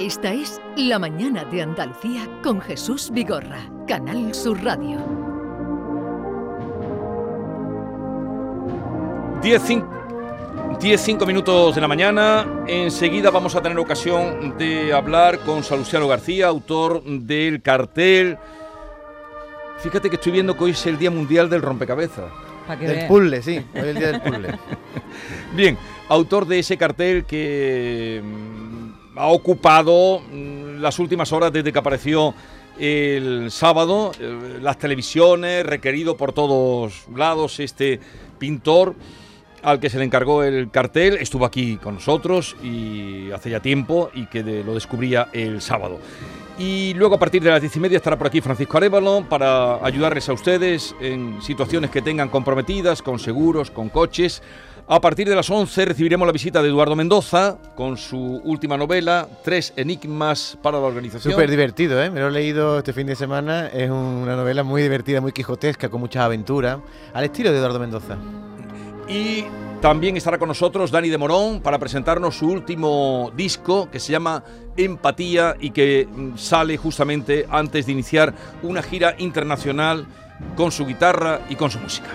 Esta es La Mañana de Andalucía con Jesús Vigorra, Canal Sur Radio. 10, 5 minutos de la mañana. Enseguida vamos a tener ocasión de hablar con Salustiano García, autor del cartel. Fíjate que estoy viendo que hoy es el Día Mundial del Rompecabezas. Del puzzle, sí, hoy es el día del puzzle. Bien, autor de ese cartel que ha ocupado mm, las últimas horas desde que apareció el sábado, eh, las televisiones, requerido por todos lados este pintor al que se le encargó el cartel, estuvo aquí con nosotros y hace ya tiempo y que de- lo descubría el sábado. Y luego a partir de las diez y media estará por aquí Francisco Arevalo para ayudarles a ustedes en situaciones que tengan comprometidas, con seguros, con coches. A partir de las 11 recibiremos la visita de Eduardo Mendoza con su última novela, Tres Enigmas para la Organización. Súper divertido, ¿eh? Me lo he leído este fin de semana. Es una novela muy divertida, muy quijotesca, con muchas aventuras. Al estilo de Eduardo Mendoza. Y también estará con nosotros Dani de Morón para presentarnos su último disco que se llama Empatía y que mm, sale justamente antes de iniciar una gira internacional con su guitarra y con su música.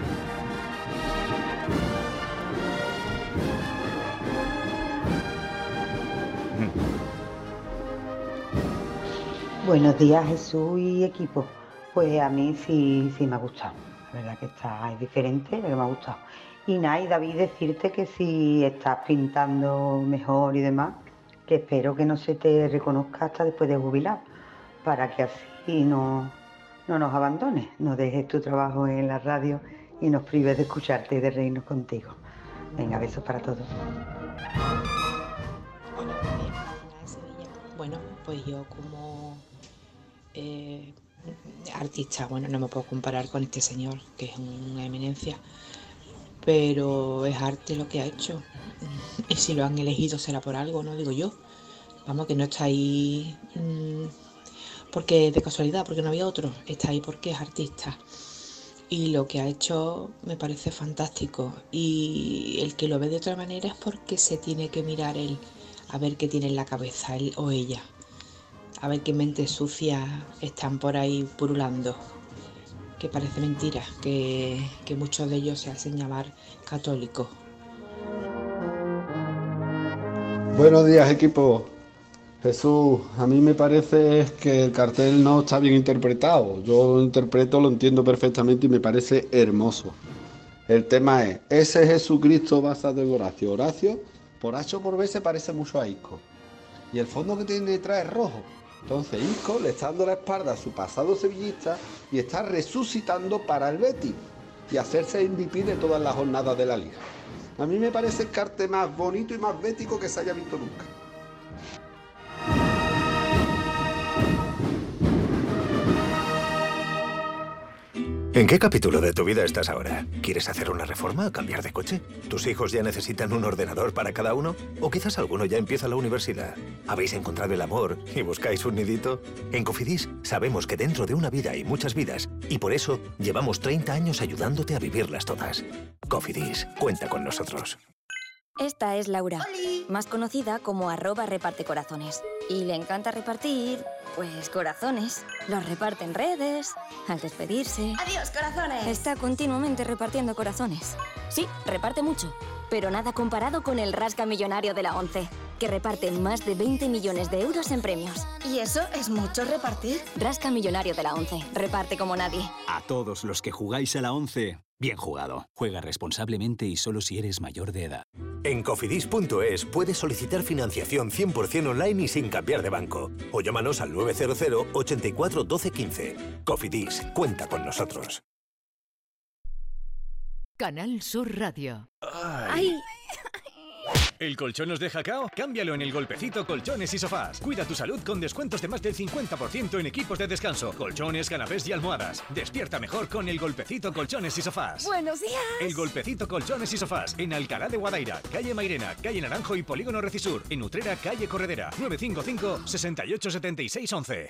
Buenos días Jesús y equipo. Pues a mí sí, sí me ha gustado. La verdad que está es diferente, pero me ha gustado. Y nada, David, decirte que si estás pintando mejor y demás, que espero que no se te reconozca hasta después de jubilar, para que así no, no nos abandones, no dejes tu trabajo en la radio y nos prives de escucharte y de reírnos contigo. Venga, besos para todos. Bueno, pues yo como eh, artista, bueno, no me puedo comparar con este señor, que es una eminencia, pero es arte lo que ha hecho. Y si lo han elegido será por algo, no digo yo. Vamos, que no está ahí mm, porque de casualidad, porque no había otro. Está ahí porque es artista. Y lo que ha hecho me parece fantástico. Y el que lo ve de otra manera es porque se tiene que mirar él, a ver qué tiene en la cabeza, él o ella. A ver qué mentes sucias están por ahí purulando. Que parece mentira, que, muchos de ellos se hacen llamar católicos. Buenos días equipo. Jesús, a mí me parece que el cartel no está bien interpretado. Yo lo interpreto, lo entiendo perfectamente y me parece hermoso. El tema es, ese Jesucristo basado en Horacio. Horacio, por H por B, se parece mucho a Isco. Y el fondo que tiene detrás es rojo. Entonces Isco le está dando la espalda a su pasado sevillista y está resucitando para el Betis y hacerse MVP de todas las jornadas de la liga. A mí me parece el cartel más bonito y más bético que se haya visto nunca. ¿En qué capítulo de tu vida estás ahora? ¿Quieres hacer una reforma o cambiar de coche? ¿Tus hijos ya necesitan un ordenador para cada uno? ¿O quizás alguno ya empieza la universidad? ¿Habéis encontrado el amor y buscáis un nidito? En Cofidis sabemos que dentro de una vida hay muchas vidas y por eso llevamos 30 años ayudándote a vivirlas todas. Cofidis, cuenta con nosotros. Esta es Laura, más conocida como arroba reparte corazones. Y le encanta repartir, pues corazones. Los reparte en redes, al despedirse. ¡Adiós, corazones! Está continuamente repartiendo corazones. Sí, reparte mucho, pero nada comparado con el Rasca Millonario de la ONCE, que reparte más de 20 millones de euros en premios. ¿Y eso es mucho repartir? Rasca Millonario de la ONCE, reparte como nadie. A todos los que jugáis a la 11, bien jugado. Juega responsablemente y solo si eres mayor de edad. En cofidis.es puedes solicitar financiación 100% online y sin cambiar de banco. O llámanos al 900 84 12 15. Cofidis, cuenta con nosotros. Canal Sur Radio. ¡Ay! ¿El colchón nos deja cao? Cámbialo en el golpecito Colchones y Sofás. Cuida tu salud con descuentos de más del 50% en equipos de descanso, colchones, canapés y almohadas. Despierta mejor con el golpecito Colchones y Sofás. ¡Buenos días! El golpecito Colchones y Sofás en Alcalá de Guadaira, calle Mairena, calle Naranjo y Polígono Recisur. En Utrera, calle Corredera. 955 68 76 11.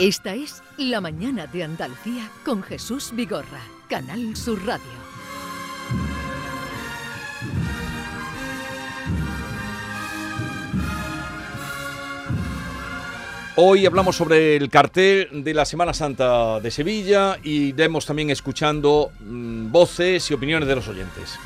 Esta es La Mañana de Andalucía con Jesús Vigorra, Canal Sur Radio. Hoy hablamos sobre el cartel de la Semana Santa de Sevilla y iremos también escuchando mm, voces y opiniones de los oyentes.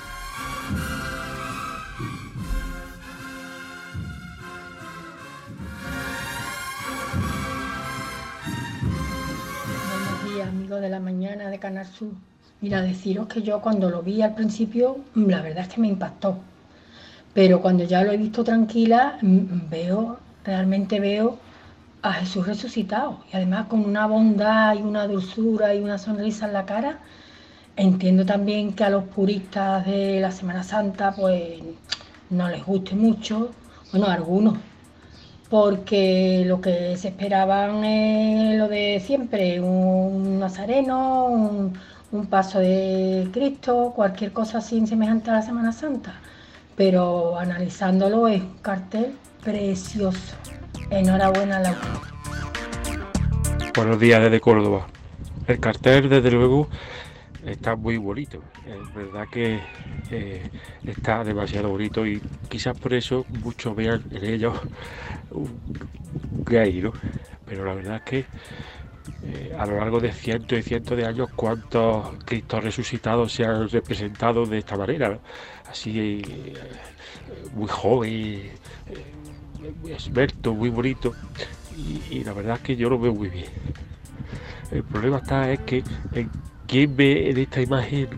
De la mañana de Canal Sur. Mira, deciros que yo cuando lo vi al principio, mm, la verdad es que me impactó. Pero cuando ya lo he visto tranquila, mm, veo, realmente veo a Jesús resucitado. Y además con una bondad y una dulzura y una sonrisa en la cara. Entiendo también que a los puristas de la Semana Santa, pues no les guste mucho. Bueno, a algunos, porque lo que se esperaban es lo de siempre, un nazareno, un, paso de Cristo, cualquier cosa así semejante a la Semana Santa. Pero analizándolo es un cartel precioso. Enhorabuena, Laura. Buenos días desde Córdoba. El cartel, desde luego, está muy bonito. Es verdad que eh, está demasiado bonito y quizás por eso muchos vean en ellos un gay, ¿no? Pero la verdad es que eh, a lo largo de cientos y cientos de años, cuántos Cristos resucitados se han representado de esta manera, así eh, muy joven, muy esbelto, muy bonito, y, y la verdad es que yo lo veo muy bien. El problema está es que en quién ve en esta imagen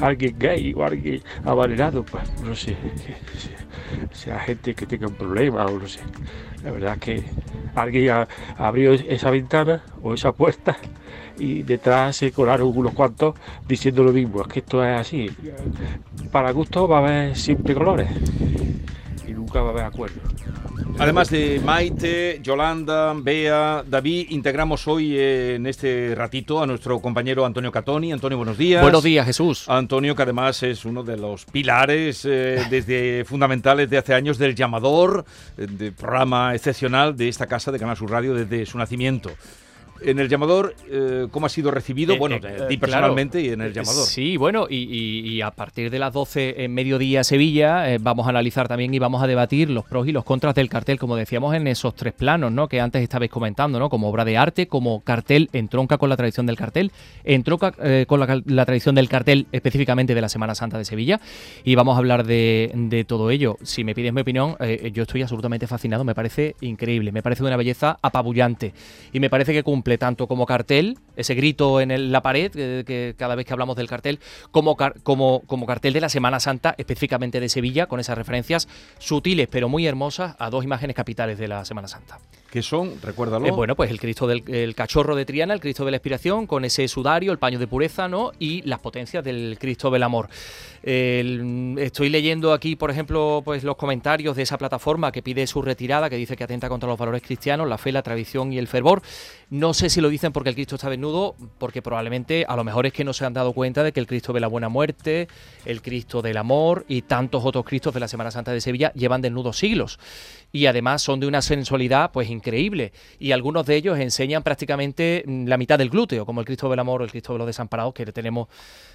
alguien gay o alguien avalerado, pues no sé, sea gente que tenga un problema o no sé. La verdad es que alguien ha- abrió esa ventana o esa puerta y detrás se colaron unos cuantos diciendo lo mismo. Es que esto es así. Para gusto va a haber siempre colores nunca va a haber acuerdo. Además de Maite, Yolanda, Bea, David, integramos hoy eh, en este ratito a nuestro compañero Antonio Catoni. Antonio, buenos días. Buenos días, Jesús. Antonio, que además es uno de los pilares eh, desde fundamentales de hace años del llamador, eh, de programa excepcional de esta casa de Canal Sur Radio desde su nacimiento. En el llamador, eh, ¿cómo ha sido recibido? Eh, bueno, eh, ti eh, personalmente claro. y en el llamador. Sí, bueno, y, y- y a partir de las 12 en mediodía Sevilla eh, vamos a analizar también y vamos a debatir los pros y los contras del cartel, como decíamos en esos tres planos, ¿no? Que antes estabais comentando, ¿no? Como obra de arte, como cartel, entronca con la tradición del cartel, entronca eh, con la, la tradición del cartel específicamente de la Semana Santa de Sevilla y vamos a hablar de, de todo ello. Si me pides mi opinión, eh, yo estoy absolutamente fascinado, me parece increíble, me parece de una belleza apabullante y me parece que cumple tanto como cartel, ese grito en la pared, que cada vez que hablamos del cartel, como, car- como, como cartel de la Semana Santa, específicamente de Sevilla, con esas referencias sutiles pero muy hermosas a dos imágenes capitales de la Semana Santa. ¿Qué son? Recuérdalo. Eh, bueno, pues el Cristo del el cachorro de Triana, el Cristo de la Expiración, con ese sudario, el paño de pureza, ¿no? Y las potencias del Cristo del Amor. El- estoy leyendo aquí, por ejemplo, pues los comentarios de esa plataforma que pide su retirada, que dice que atenta contra los valores cristianos, la fe, la tradición y el fervor. No sé si lo dicen porque el Cristo está desnudo, porque probablemente a lo mejor es que no se han dado cuenta de que el Cristo de la buena muerte, el Cristo del amor y tantos otros Cristos de la Semana Santa de Sevilla llevan desnudos siglos y además son de una sensualidad pues increíble y algunos de ellos enseñan prácticamente mm, la mitad del glúteo, como el Cristo del Amor o el Cristo de los Desamparados que tenemos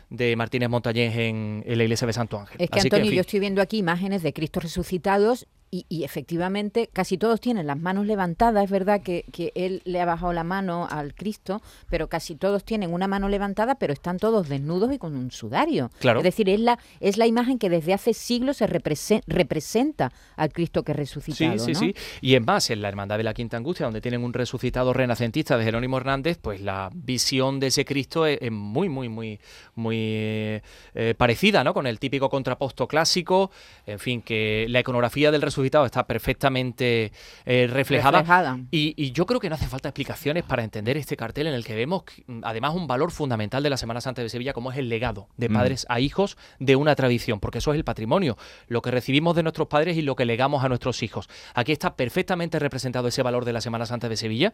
de Martínez Montañés en, en la iglesia de Santo Ángel. Es que Así Antonio, en fin, yo estoy viendo aquí imágenes de Cristos resucitados y, y efectivamente casi todos tienen las manos levantadas. Es verdad que, que él le ha bajado la mano al Cristo, pero casi todos tienen una mano levantada, pero están todos desnudos y con un sudario. Claro. Es decir, es la, es la imagen que desde hace siglos se represe- representa al Cristo que es resucitado. Sí, sí, ¿no? sí. Y es más, en la Hermandad de la Quinta Angustia, donde tienen un resucitado renacentista de Jerónimo Hernández, pues la visión de ese Cristo es, es muy, muy, muy, muy eh, eh, parecida, ¿no? Con el típico contraposto clásico, en fin, que la iconografía del resucitado resucitado está perfectamente eh, reflejada. Reflejada. Y, y yo creo que no hace falta explicaciones para entender este cartel en el que vemos, además, un valor fundamental de la Semana Santa de Sevilla, como es el legado de Mm. padres a hijos de una tradición, porque eso es el patrimonio, lo que recibimos de nuestros padres y lo que legamos a nuestros hijos. Aquí está perfectamente representado ese valor de la Semana Santa de Sevilla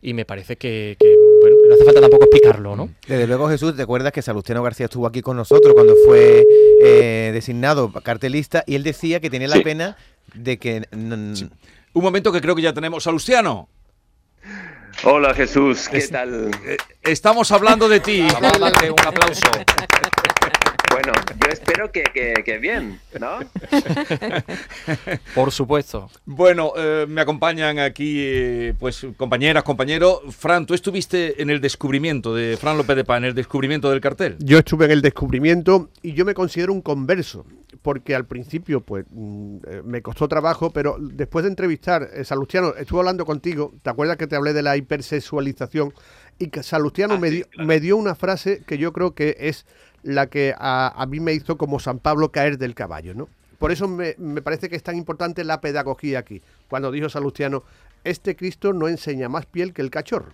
y me parece que, que, bueno, no hace falta tampoco explicarlo, ¿no? Desde luego, Jesús, ¿te acuerdas que Salustiano García estuvo aquí con nosotros cuando fue eh, designado cartelista y él decía que tenía la Sí. pena de que... Un momento que creo que ya tenemos. Salustiano. Hola Jesús, ¿qué Es- tal? Eh, Estamos hablando de ti. Vamos a darle un aplauso. Bueno, yo espero que, que- que bien, ¿no? Por supuesto. Bueno, eh, me acompañan aquí, eh, pues, compañeras, compañeros. Fran, tú estuviste en el descubrimiento de Fran López de Paz, en el descubrimiento del cartel. Yo estuve en el descubrimiento y yo me considero un converso, porque al principio pues mm, eh, me costó trabajo, pero después de entrevistar, eh, Salustiano, estuve hablando contigo, ¿te acuerdas que te hablé de la hipersexualización? Y que Salustiano me, dio, me dio una frase que yo creo que es la que a, a mí me hizo como San Pablo caer del caballo, ¿no? Por eso me, me parece que es tan importante la pedagogía aquí, cuando dijo Salustiano, este Cristo no enseña más piel que el cachorro.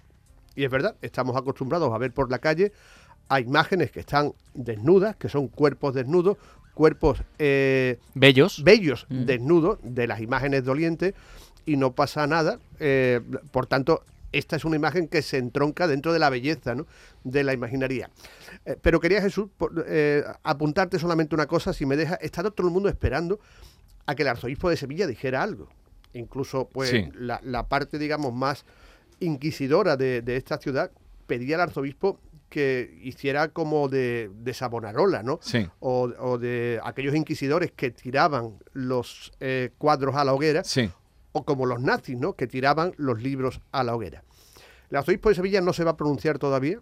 Y es verdad, estamos acostumbrados a ver por la calle a imágenes que están desnudas, que son cuerpos desnudos, cuerpos eh, bellos, bellos desnudos de las imágenes dolientes y no pasa nada. eh, por tanto, esta es una imagen que se entronca dentro de la belleza, ¿no? de la imaginaría. Eh, pero quería, Jesús, por- apuntarte solamente una cosa, si me deja, está todo el mundo esperando a que el arzobispo de Sevilla dijera algo. Incluso, pues, Sí. la, la parte, digamos, más inquisidora de, de esta ciudad pedía al arzobispo que hiciera como de, de Savonarola, ¿no? Sí. O, o de aquellos inquisidores que tiraban los eh, cuadros a la hoguera, Sí. o como los nazis, ¿no? Que tiraban los libros a la hoguera. El arzobispo de Sevilla no se va a pronunciar todavía.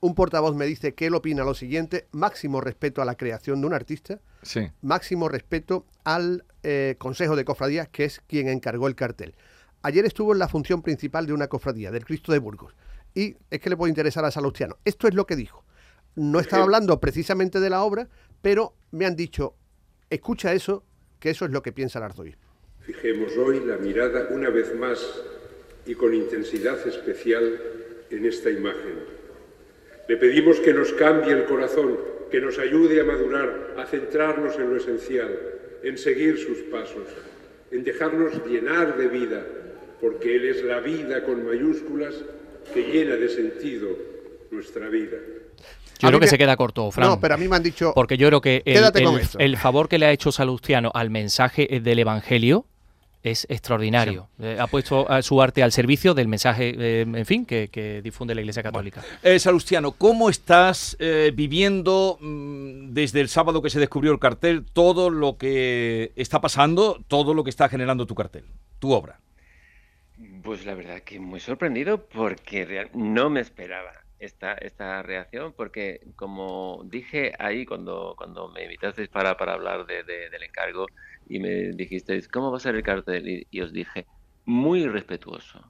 Un portavoz me dice que él opina lo siguiente, máximo respeto a la creación de un artista, Sí. máximo respeto al eh, Consejo de Cofradías, que es quien encargó el cartel. Ayer estuvo en la función principal de una cofradía, del Cristo de Burgos, y es que le puede interesar a Salustiano. Esto es lo que dijo. No estaba hablando precisamente de la obra, pero me han dicho, escucha eso, que eso es lo que piensa el arzobispo. Fijemos hoy la mirada una vez más y con intensidad especial en esta imagen. Le pedimos que nos cambie el corazón, que nos ayude a madurar, a centrarnos en lo esencial, en seguir sus pasos, en dejarnos llenar de vida, porque Él es la vida con mayúsculas que llena de sentido nuestra vida. Yo A creo que me- se queda corto, Fran. No, pero a mí me han dicho... Porque yo creo que el, Quédate con el- esto. el favor que le ha hecho Salustiano al mensaje eh, del Evangelio es extraordinario. Eh, ha puesto a su arte al servicio del mensaje, eh, en fin, que, que difunde la Iglesia Católica. Eh, Salustiano, ¿cómo estás eh, viviendo mm, desde el sábado que se descubrió el cartel todo lo que está pasando, todo lo que está generando tu cartel, tu obra? Pues la verdad que muy sorprendido porque no me esperaba esta, esta reacción porque como dije ahí cuando, cuando me invitasteis para, para hablar de- del encargo y me dijisteis, ¿cómo va a ser el cartel? Y, y os dije, muy respetuoso.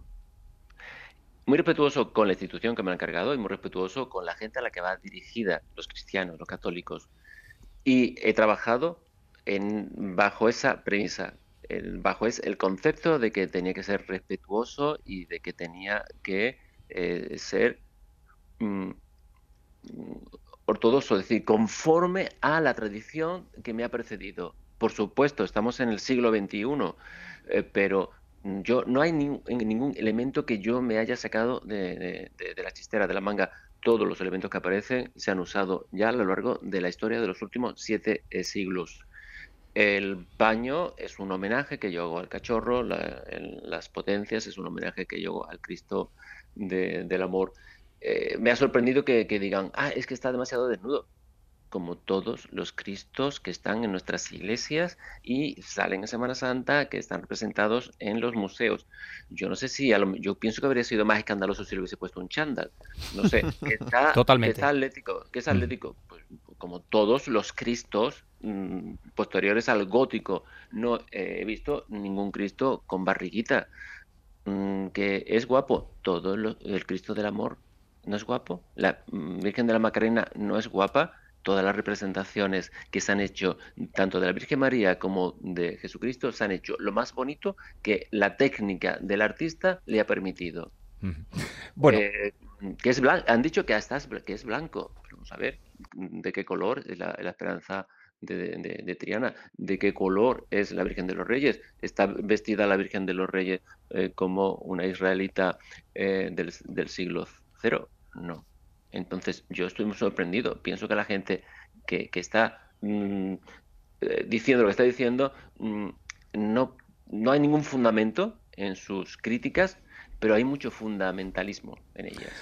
Muy respetuoso con la institución que me ha encargado y muy respetuoso con la gente a la que va dirigida, los cristianos, los católicos. Y he trabajado en, bajo esa premisa, el- bajo es, el concepto de que tenía que ser respetuoso y de que tenía que eh, ser mm, mm, ortodoxo, es decir, conforme a la tradición que me ha precedido. Por supuesto, estamos en el siglo XXI, eh, pero yo no hay en ningún elemento que yo me haya sacado de- de la chistera, de la manga. Todos los elementos que aparecen se han usado ya a lo largo de la historia de los últimos siete eh, siglos. El baño es un homenaje que yo hago al cachorro, la- las potencias es un homenaje que yo hago al Cristo de- del amor. Eh, me ha sorprendido que, que digan, ah, es que está demasiado desnudo, como todos los Cristos que están en nuestras iglesias y salen en Semana Santa, que están representados en los museos. Yo no sé si, a lo- yo pienso que habría sido más escandaloso si le hubiese puesto un chándal. No sé, que está, Totalmente. que está atlético, que es atlético, pues como todos los Cristos mm, posteriores al gótico. No eh, he visto ningún Cristo con barriguita. Mm, que es guapo. Todo lo- el Cristo del amor no es guapo. La mm, Virgen de la Macarena no es guapa. Todas las representaciones que se han hecho, tanto de la Virgen María como de Jesucristo, se han hecho lo más bonito que la técnica del artista le ha permitido. Bueno. Eh, que es blanco, han dicho que, hasta es, que es blanco. Vamos a ver de qué color es la, la esperanza de, Triana, de qué color es la Virgen de los Reyes. ¿Está vestida la Virgen de los Reyes eh, como una israelita eh, del, siglo cero? No. Entonces yo estoy muy sorprendido. Pienso que la gente que, está mm, eh, diciendo lo que está diciendo mm, no, no hay ningún fundamento en sus críticas, pero hay mucho fundamentalismo en ellas.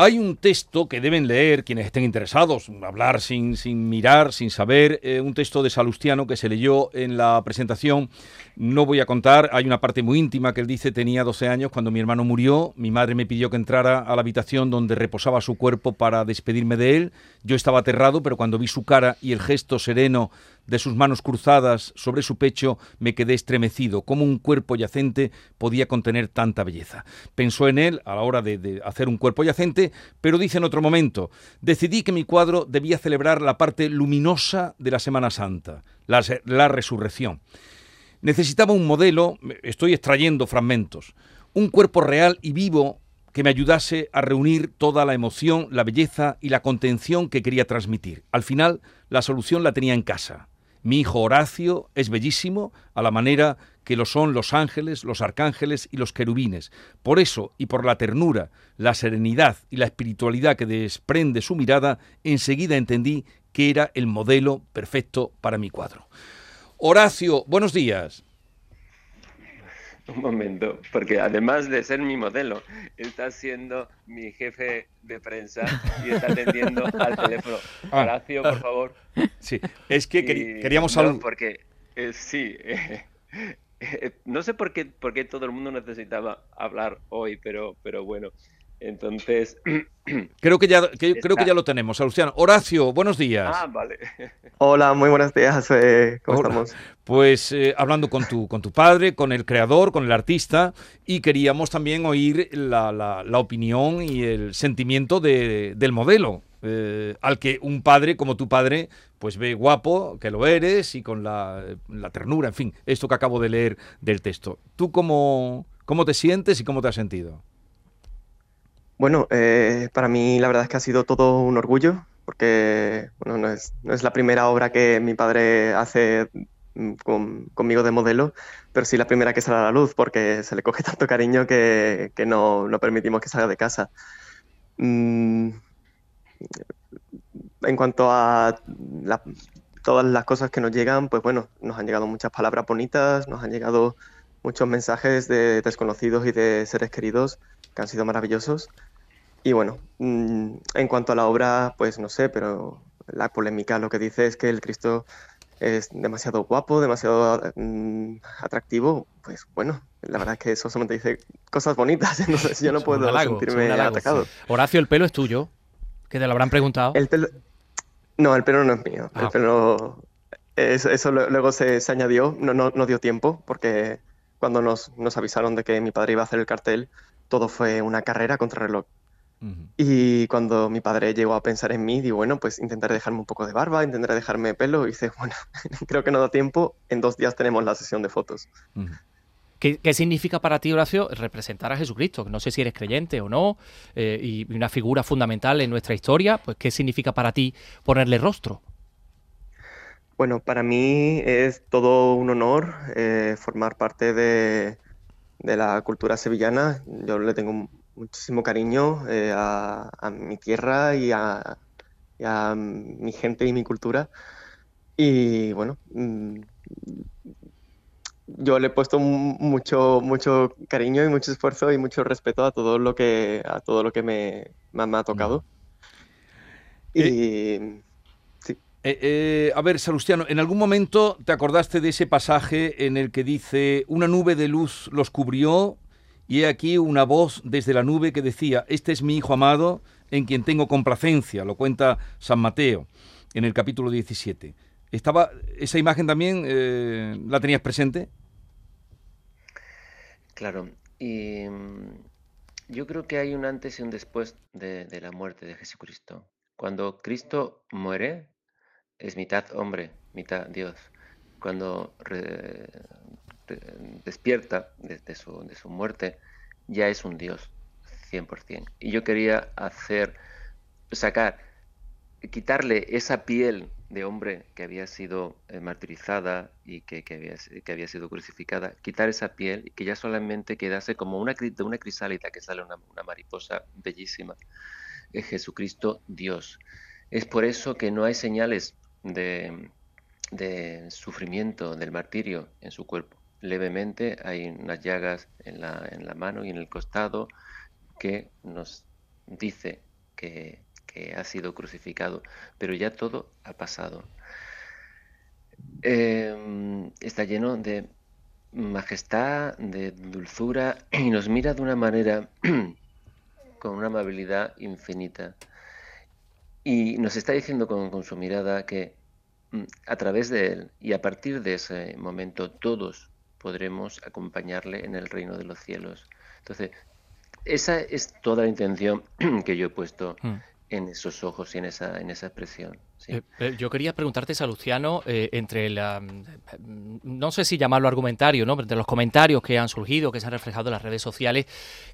Hay un texto que deben leer quienes estén interesados, hablar sin, sin mirar, sin saber, eh, un texto de Salustiano que se leyó en la presentación. No voy a contar, hay una parte muy íntima que él dice, tenía 12 años cuando mi hermano murió, mi madre me pidió que entrara a la habitación donde reposaba su cuerpo para despedirme de él. Yo estaba aterrado, pero cuando vi su cara y el gesto sereno de sus manos cruzadas sobre su pecho, me quedé estremecido. ¿Cómo un cuerpo yacente podía contener tanta belleza? Pensó en él a la hora de, hacer un cuerpo yacente, pero dice en otro momento, decidí que mi cuadro debía celebrar la parte luminosa de la Semana Santa, la, resurrección. Necesitaba un modelo, estoy extrayendo fragmentos, un cuerpo real y vivo que me ayudase a reunir toda la emoción, la belleza y la contención que quería transmitir. Al final, la solución la tenía en casa. Mi hijo Horacio es bellísimo a la manera que lo son los ángeles, los arcángeles y los querubines. Por eso, y por la ternura, la serenidad y la espiritualidad que desprende su mirada, enseguida entendí que era el modelo perfecto para mi cuadro. Horacio, buenos días. Un momento, porque además de ser mi modelo, está siendo mi jefe de prensa y está atendiendo al teléfono. Ah. Horacio, por favor. Sí, es que queríamos hablar. porque eh, sí, eh, no sé por qué, por qué todo el mundo necesitaba hablar hoy, pero, pero bueno, entonces. Creo que ya, creo que ya lo tenemos, Luciano. Horacio, buenos días. Ah, vale. Hola, muy buenos días. Eh, ¿Cómo estamos? Pues eh, hablando con tu, con tu padre, con el creador, con el artista, y queríamos también oír la, la, opinión y el sentimiento de, del modelo. Eh, al que un padre como tu padre pues ve guapo, que lo eres, y con la, la ternura, en fin, esto que acabo de leer del texto. ¿Tú cómo, cómo te sientes y cómo te has sentido? Bueno, eh, para mí la verdad es que ha sido todo un orgullo, porque bueno, no, es, no es la primera obra que mi padre hace mm, conmigo de modelo, pero sí la primera que sale a la luz, porque se le coge tanto cariño que, que no, no, permitimos que salga de casa. Mm, en cuanto a todas las cosas que nos llegan, pues bueno, nos han llegado muchas palabras bonitas, nos han llegado muchos mensajes de desconocidos y de seres queridos que han sido maravillosos. Y bueno, mm, en cuanto a la obra, pues no sé, pero la polémica lo que dice es que el Cristo es demasiado guapo, demasiado mm, atractivo, pues bueno, la verdad es que eso solamente dice cosas bonitas, entonces yo no puedo sentirme atacado. Horacio, ¿el pelo es tuyo? ¿Que te lo habrán preguntado? El pelo... No, el pelo no es mío, el ah. pelo... Eso, luego se, añadió, no, no, no, dio tiempo, porque cuando nos, nos avisaron de que mi padre iba a hacer el cartel, todo fue una carrera contra reloj. Y cuando mi padre llegó a pensar en mí, digo, bueno, pues intentaré dejarme un poco de barba, intentaré dejarme pelo. Y dice, bueno, creo que no da tiempo, en dos días tenemos la sesión de fotos. ¿Qué, significa para ti, Horacio, representar a Jesucristo? No sé si eres creyente o no, eh, y una figura fundamental en nuestra historia, pues ¿qué significa para ti ponerle rostro? Bueno, para mí es todo un honor eh, formar parte de, de, la cultura sevillana. Yo le tengo muchísimo cariño eh, a, mi tierra y a, mi gente y mi cultura. Y bueno, mm, yo le he puesto mucho, mucho cariño y mucho esfuerzo y mucho respeto a todo lo que, a todo lo que me, ha tocado. Y... Eh, eh, a ver, Salustiano, ¿en algún momento te acordaste de ese pasaje en el que dice, una nube de luz los cubrió y he aquí una voz desde la nube que decía, este es mi Hijo amado en quien tengo complacencia, lo cuenta San Mateo en el capítulo 17. Estaba, ¿Esa imagen también eh, la tenías presente? Claro, y mm, yo creo que hay un antes y un después de, la muerte de Jesucristo. Cuando Cristo muere, es mitad hombre, mitad Dios. Cuando despierta desde su, de su muerte, ya es un Dios, 100%. Y yo quería hacer, sacar, quitarle esa piel de hombre que había sido eh, martirizada y que, había, que había sido crucificada, quitar esa piel y que ya solamente quedase como una, de una crisálida que sale una, una mariposa bellísima. Es Jesucristo Dios. Es por eso que no hay señales de, sufrimiento, del martirio en su cuerpo. Levemente hay unas llagas en la, en la mano y en el costado que nos dice que ha sido crucificado, pero ya todo ha pasado. Em, está lleno de majestad, de dulzura y nos mira de una manera con una amabilidad infinita. Y nos está diciendo con, con su mirada que a través de él y a partir de ese momento todos podremos acompañarle en el reino de los cielos. Entonces, esa es toda la intención que yo he puesto mm en esos ojos y en esa, en esa expresión. Eh, eh, yo quería preguntarte, Salustiano, eh, entre la, mm, no sé si llamarlo argumentario, ¿no? entre los comentarios que han surgido, que se han reflejado en las redes sociales,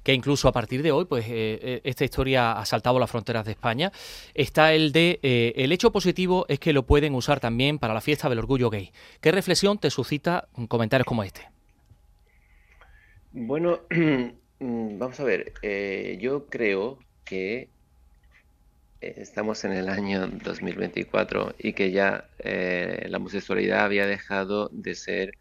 que incluso a partir de hoy, pues esta historia ha saltado las fronteras de España, está el de el hecho positivo es que lo pueden usar también para la fiesta del orgullo gay. ¿Qué reflexión te suscita comentarios como este? Bueno, mm, vamos a ver, yo creo que estamos en el año 2024 y que ya eh, la homosexualidad había dejado de ser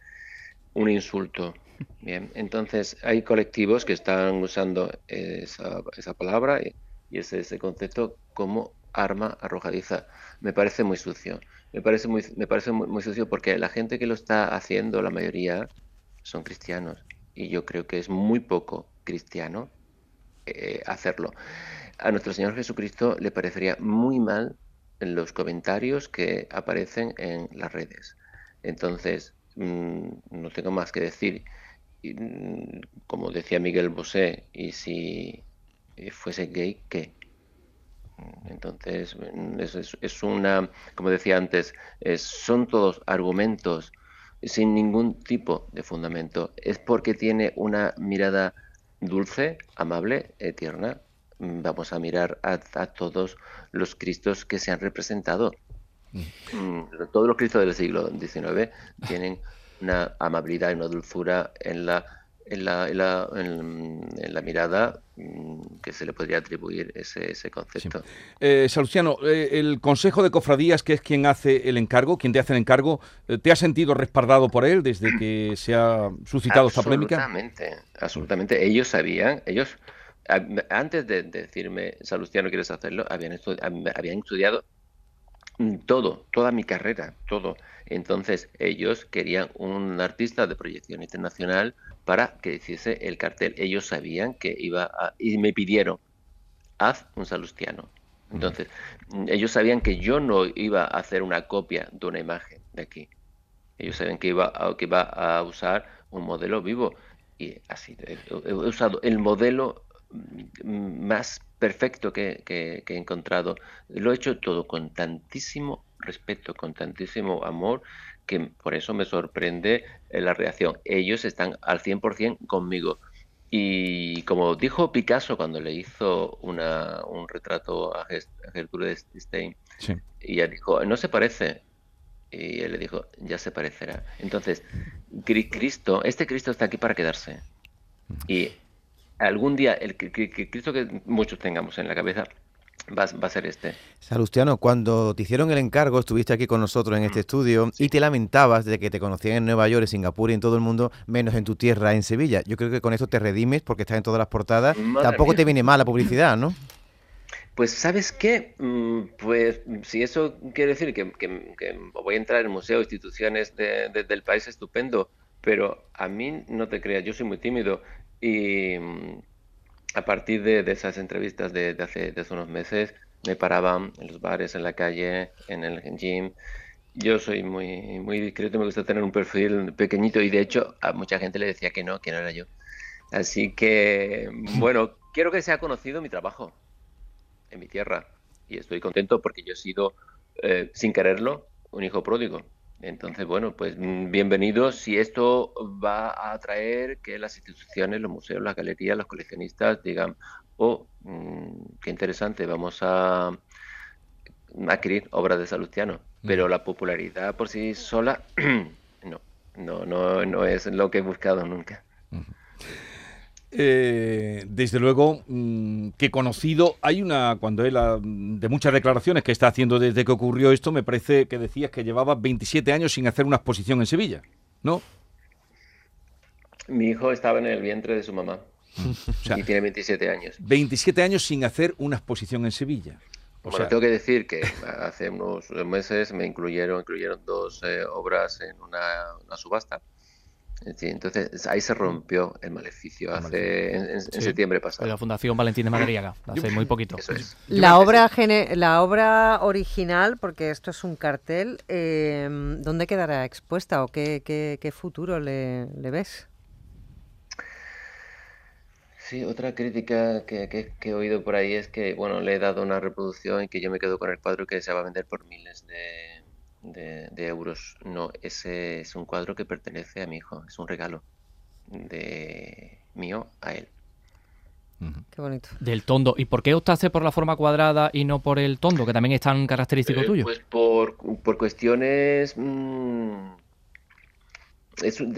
un insulto. Bien, entonces hay colectivos que están usando esa, esa palabra y, ese, concepto como arma arrojadiza. Me parece muy sucio. Me parece muy, me parece muy, sucio porque la gente que lo está haciendo, la mayoría, son cristianos. Y yo creo que es muy poco cristiano eh, hacerlo a nuestro Señor Jesucristo le parecería muy mal los comentarios que aparecen en las redes. Entonces, mm, no tengo más que decir. Mm, como decía Miguel Bosé, y si fuese gay, ¿qué? Entonces, mm, es, es, una, como decía antes, son todos argumentos sin ningún tipo de fundamento. Es porque tiene una mirada dulce, amable, tierna, Mm, vamos a mirar a, todos los Cristos que se han representado. Mm. Mm, todos los Cristos del siglo XIX tienen una amabilidad y una dulzura en la, en la, en la, mirada que se le podría atribuir ese, ese concepto. Eh, Salustiano, eh, el Consejo de Cofradías, que es quien hace el encargo, quien te hace el encargo, eh, ¿te has sentido respaldado por él desde que se ha suscitado esta polémica? Absolutamente, absolutamente. Ellos sabían, ellos antes de, decirme, Salustiano, ¿quieres hacerlo? Habían, habían estudiado todo, toda mi carrera, todo. Entonces ellos querían un artista de proyección internacional para que hiciese el cartel. Ellos sabían que iba a... y me pidieron, haz un Salustiano. Entonces, ellos sabían que yo no iba a hacer una copia de una imagen de aquí. Ellos sabían que iba a, que iba a usar un modelo vivo. Y así, he usado el modelo más perfecto que, he encontrado. Lo he hecho todo con tantísimo respeto, con tantísimo amor, que por eso me sorprende eh, la reacción. Ellos están al 100% conmigo. Y como dijo Picasso cuando le hizo una, un retrato a Gertrude Stein, y ella dijo, no se parece. Y él le dijo, ya se parecerá. Entonces, Cristo, este Cristo está aquí para quedarse. Y algún día el que, Cristo que muchos tengamos en la cabeza Va, a ser este. Salustiano, cuando te hicieron el encargo, estuviste aquí con nosotros en este estudio y te lamentabas de que te conocían en Nueva York, en Singapur y en todo el mundo, menos en tu tierra, en Sevilla. Yo creo que con eso te redimes porque estás en todas las portadas. Tampoco te viene mal la publicidad, ¿no? Pues, ¿sabes qué? Mm, pues, si eso quiere decir que, voy a entrar en museos, instituciones del país, estupendo. Pero a mí, no te creas, yo soy muy tímido. Y mm, a partir de, esas entrevistas de, hace, unos meses, me paraban en los bares, en la calle, en el gym. Yo soy muy, muy discreto, me gusta tener un perfil pequeñito y de hecho a mucha gente le decía que no, que no era yo. Así que, bueno, quiero que sea conocido mi trabajo en mi tierra y estoy contento porque yo he sido, eh, sin quererlo, un hijo pródigo. Entonces, bueno, pues mm, bienvenidos si esto va a atraer que las instituciones, los museos, las galerías, los coleccionistas digan, oh, mm, qué interesante, vamos a adquirir obras de Salustiano. Pero la popularidad por sí sola, no, no, no, no es lo que he buscado nunca. Eh, desde luego mm, que conocido hay una cuando él ah, de muchas declaraciones que está haciendo desde que ocurrió esto me parece que decías que llevaba 27 años sin hacer una exposición en Sevilla ¿no? Mi hijo estaba en el vientre de su mamá y tiene 27 años. 27 años sin hacer una exposición en Sevilla. O bueno, tengo que decir que hace unos meses me incluyeron incluyeron dos eh, obras en una, una subasta Sí, entonces ahí se rompió el maleficio hace en, septiembre pasado. la Fundación Valentín de Madariaga, hace muy poquito. La obra la obra original, porque esto es un cartel, eh, ¿dónde quedará expuesta o qué, qué, qué futuro le, le, ves? Sí, otra crítica que, que, que, he oído por ahí es que, bueno, le he dado una reproducción y que yo me quedo con el cuadro que se va a vender por miles de, de, euros. No, ese es un cuadro que pertenece a mi hijo, es un regalo de mío a él. Qué bonito. Del tondo. ¿Y por qué optaste por la forma cuadrada y no por el tondo, que también es tan característico eh, tuyo? Pues por, por cuestiones... Mmm, es un,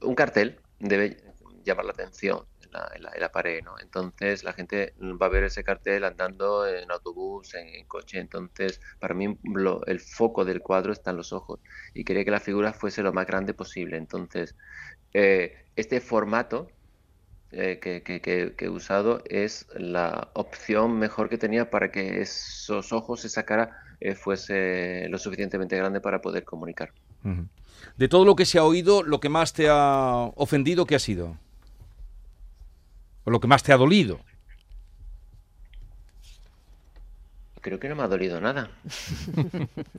un, cartel debe llamar la atención la, en la, pared, ¿no? Entonces la gente va a ver ese cartel andando en autobús, en, coche. Entonces, para mí el foco del cuadro está en los ojos y quería que la figura fuese lo más grande posible. Entonces, eh, este formato eh, que, he usado es la opción mejor que tenía para que esos ojos, esa cara, eh, fuese lo suficientemente grande para poder comunicar. De todo lo que se ha oído, lo que más te ha ofendido, ¿qué ha sido? O lo que más te ha dolido? Creo que no me ha dolido nada.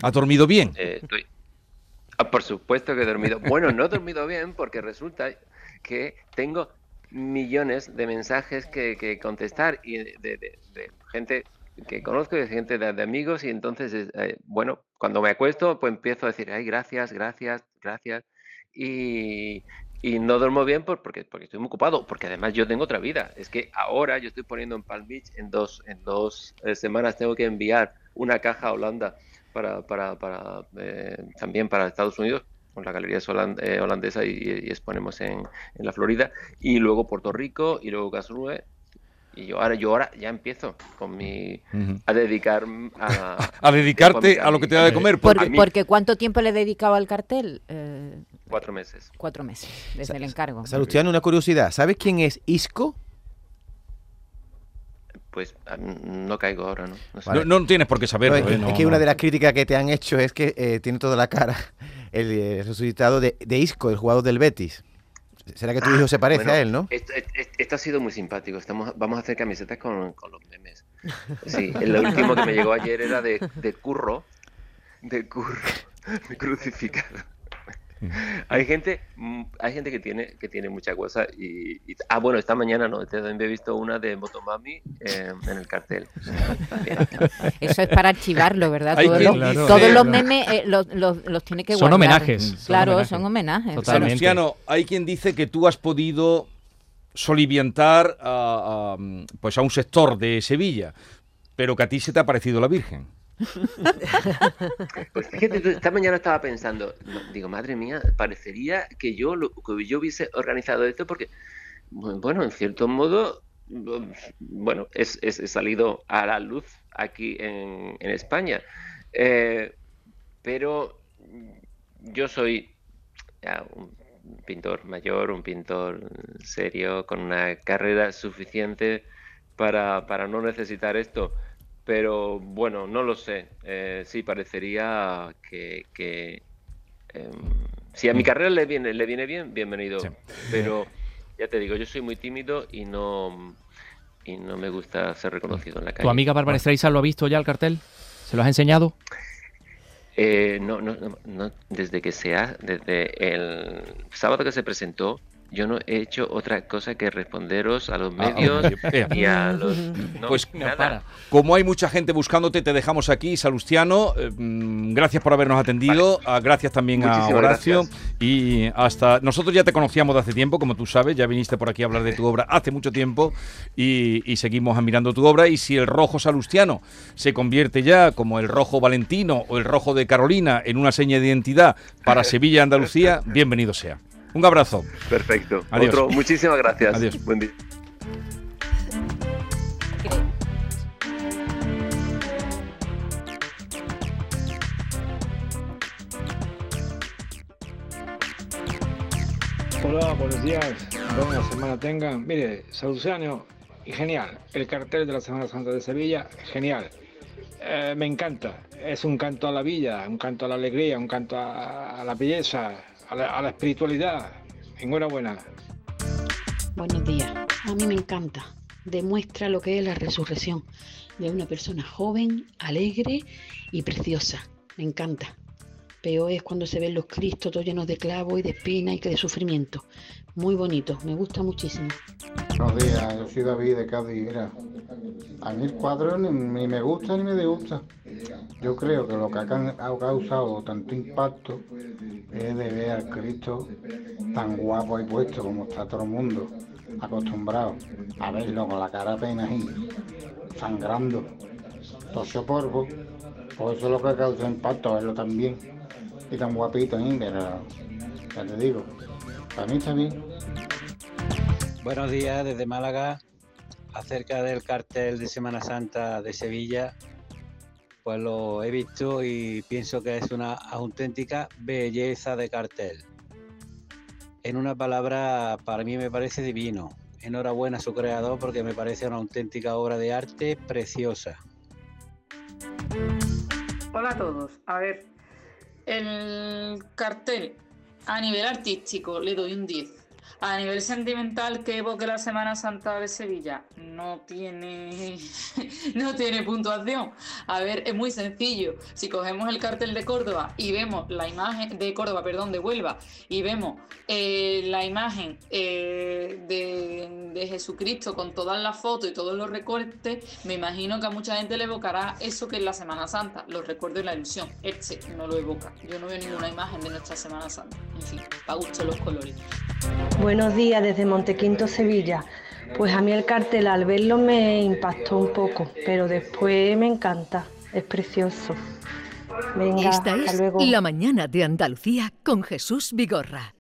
¿Has dormido bien? Eh, estoy... ah, por supuesto que he dormido. Bueno, no he dormido bien porque resulta que tengo millones de mensajes que, que contestar y de, de, de, gente que conozco y de gente de, amigos y entonces, eh, bueno, cuando me acuesto pues empiezo a decir, ay, gracias, gracias, gracias. Y, y no duermo bien por, porque, porque estoy muy ocupado, porque además yo tengo otra vida. Es que ahora yo estoy poniendo en Palm Beach, en dos, en dos eh, semanas tengo que enviar una caja a Holanda para, para, para eh, también para Estados Unidos, con la galería holand eh, holandesa y, y, exponemos en, en, la Florida, y luego Puerto Rico, y luego Karlsruhe, y yo ahora, yo ahora ya empiezo con mi uh -huh. a dedicar a, a dedicarte a, a, lo que te da de comer. Porque, porque ¿cuánto tiempo le dedicaba al cartel? Eh, cuatro meses. Cuatro meses, desde Sa el encargo. Salustiano, una curiosidad. ¿Sabes quién es Isco? Pues no caigo ahora, ¿no? No, sé. no, no tienes por qué saberlo. No, es, ¿eh? es, que una de las críticas que te han hecho es que eh, tiene toda la cara el, el resucitado de, de Isco, el jugador del Betis. ¿Será que tu hijo se parece bueno, a él, no? Esto, esto, ha sido muy simpático. Estamos, vamos a hacer camisetas con, con los memes. Sí, el último que me llegó ayer era de, de curro. De curro. Crucificado. hay gente hay gente que tiene que tiene mucha cosa y, y, ah bueno esta mañana no también he visto una de Motomami eh, en el cartel. Eso es para archivarlo verdad todos, los, claro, todos los memes eh, los, los, los, tiene que son guardar. homenajes claro son homenajes. son homenajes. Totalmente. Luciano hay quien dice que tú has podido soliviantar a, a, pues a un sector de Sevilla pero que a ti se te ha parecido la Virgen pues esta mañana estaba pensando, digo, madre mía, parecería que yo, que yo hubiese organizado esto porque, bueno, en cierto modo, bueno, es, es, es salido a la luz aquí en, en España. Eh, pero yo soy un pintor mayor, un pintor serio, con una carrera suficiente para, para no necesitar esto pero bueno, no lo sé. Eh, sí, parecería que, que eh, si a mi carrera le viene, le viene bien, bienvenido. Sí. Pero ya te digo, yo soy muy tímido y no y no me gusta ser reconocido en la calle. ¿Tu amiga Bárbara Streisand lo ha visto ya el cartel? ¿Se lo has enseñado? Eh, no, no, no, desde que sea, desde el sábado que se presentó, yo no he hecho otra cosa que responderos a los Ah, medios y a los... no, pues nada. como hay mucha gente buscándote, te dejamos aquí, Salustiano. Eh, mm, gracias por habernos atendido. Ah, gracias también a Horacio. gracias. Y hasta. Nosotros ya te conocíamos de hace tiempo, como tú sabes. Ya viniste por aquí a hablar de tu obra hace mucho tiempo. Y, y seguimos admirando tu obra. Y si el rojo Salustiano se convierte ya como el rojo Valentino o el rojo de Carolina en una seña de identidad para Sevilla y Andalucía, bienvenido sea. Un abrazo. Perfecto. Adiós. Otro, muchísimas gracias. Adiós. Buen día. Hola, buenos días. Buena semana tengan. Mire, Salustiano, y genial. El cartel de la Semana Santa de Sevilla, genial. Eh, me encanta. Es un canto a la villa, un canto a la alegría, un canto a, a la belleza, a la, espiritualidad. Enhorabuena. Buenos días. A mí me encanta. Demuestra lo que es la resurrección de una persona joven, alegre y preciosa. Me encanta. Peor es cuando se ven los cristos todos llenos de clavos y de espinas y que de sufrimiento. Muy bonito, me gusta muchísimo. Buenos días, yo soy David de Cádiz. A mí el cuadro ni, me gusta ni me disgusta. Yo creo que lo que ha, causado tanto impacto es de ver al Cristo tan guapo y puesto como está todo el mundo acostumbrado a verlo con la cara apenas ahí, sangrando, tocho polvo. Pues eso es lo que causa impacto, verlo tan bien y tan guapito ahí, pero ya te digo, para mí está bien. Buenos días desde Málaga. Acerca del cartel de Semana Santa de Sevilla, pues lo he visto y pienso que es una auténtica belleza de cartel. En una palabra, para mí me parece divino. Enhorabuena a su creador porque me parece una auténtica obra de arte preciosa. Hola a todos. A ver, el cartel a nivel artístico le doy un 10. A nivel sentimental que evoque la Semana Santa de Sevilla no tiene no tiene puntuación. A ver, es muy sencillo. Si cogemos el cartel de Córdoba y vemos la imagen de Córdoba, perdón, de Huelva y vemos eh, la imagen eh, de, de Jesucristo con todas las fotos y todos los recortes, me imagino que a mucha gente le evocará eso que es la Semana Santa, los recuerdos y la ilusión. Este no lo evoca. Yo no veo ninguna imagen de nuestra Semana Santa. En fin, para gusto los colores. Buenos días desde Montequinto, Sevilla. Pues a mí el cartel al verlo me impactó un poco, pero después me encanta, es precioso. Venga, Esta hasta es luego. La mañana de Andalucía con Jesús Vigorra.